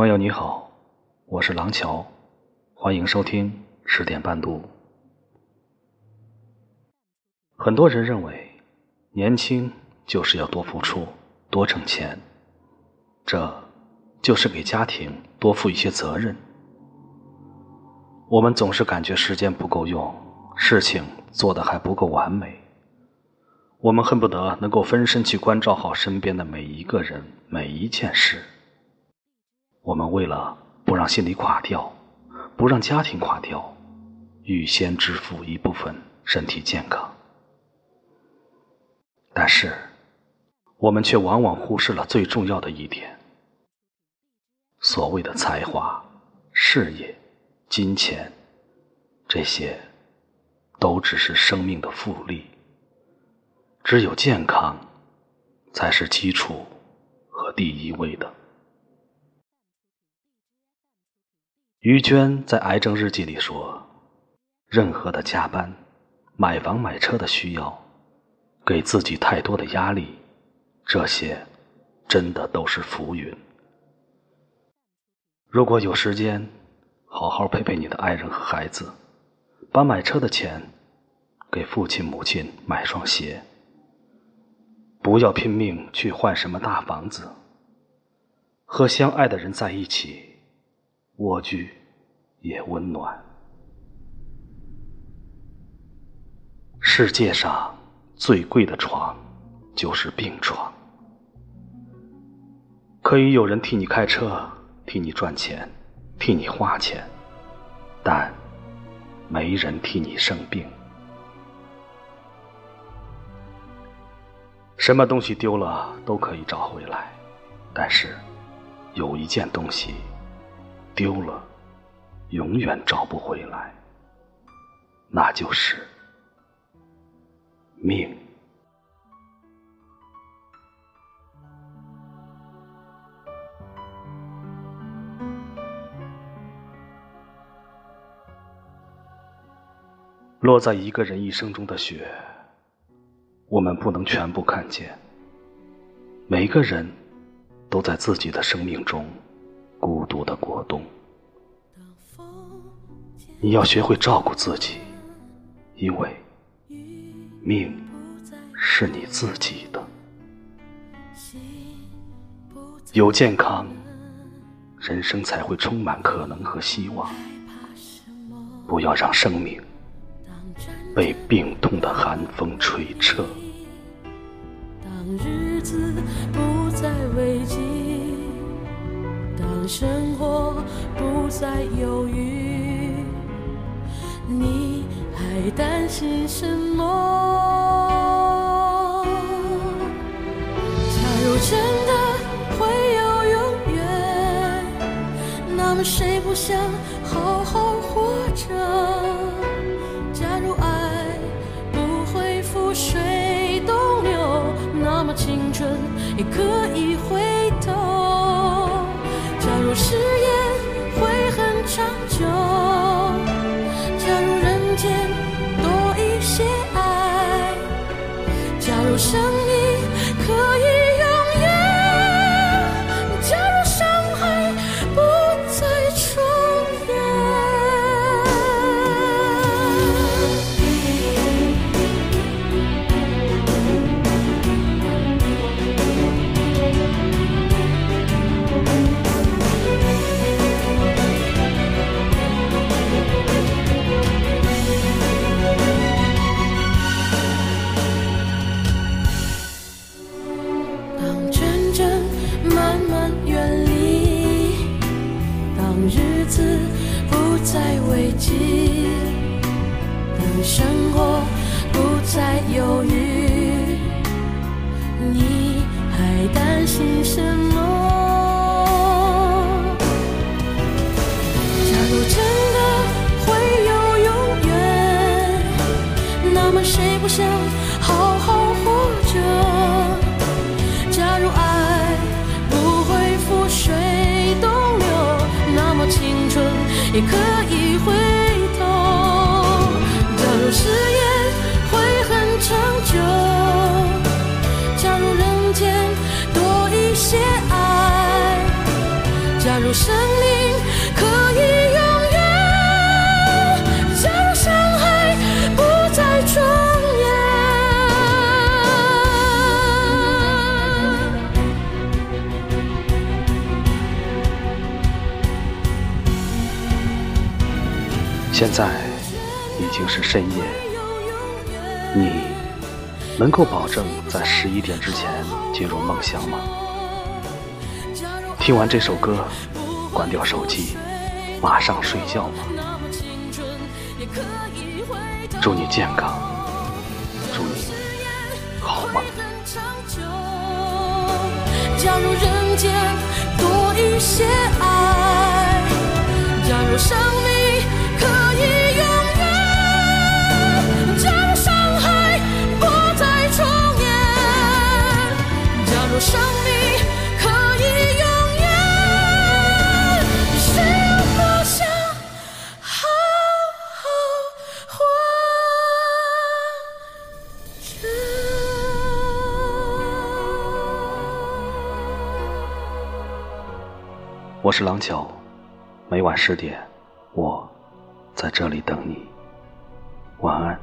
朋友你好，我是廊桥，欢迎收听十点半读。很多人认为，年轻就是要多付出、多挣钱，这就是给家庭多负一些责任。我们总是感觉时间不够用，事情做得还不够完美。我们恨不得能够分身去关照好身边的每一个人、每一件事。我们为了不让心里垮掉，不让家庭垮掉，预先支付一部分身体健康。但是，我们却往往忽视了最重要的一点：所谓的才华、事业、金钱，这些都只是生命的复利。只有健康，才是基础和第一位的。于娟在《癌症日记》里说：“任何的加班、买房买车的需要，给自己太多的压力，这些真的都是浮云。如果有时间，好好陪陪你的爱人和孩子，把买车的钱给父亲母亲买双鞋，不要拼命去换什么大房子，和相爱的人在一起。”蜗居也温暖。世界上最贵的床就是病床。可以有人替你开车，替你赚钱，替你花钱，但没人替你生病。什么东西丢了都可以找回来，但是有一件东西。丢了，永远找不回来，那就是命。落在一个人一生中的雪，我们不能全部看见。每个人都在自己的生命中。孤独的过冬，你要学会照顾自己，因为命是你自己的。有健康，人生才会充满可能和希望。不要让生命被病痛的寒风吹彻。当日子不再危机。当生活不再犹豫，会担心什么？假如真的会有永远，那么谁不想好好活着？假如爱不会覆水东流，那么青春也可以回头。假如誓言会很长久。有生命。生活不再犹豫，你还担心什么？假如真的会有永远，那么谁不想好好活着？假如爱不会覆水东流，那么青春也可以现在已经是深夜，你能够保证在十一点之前进入梦乡吗？听完这首歌，关掉手机，马上睡觉吧。祝你健康，祝你好梦。假如人间多一些爱，假如生命我是郎角，每晚十点，我在这里等你。晚安。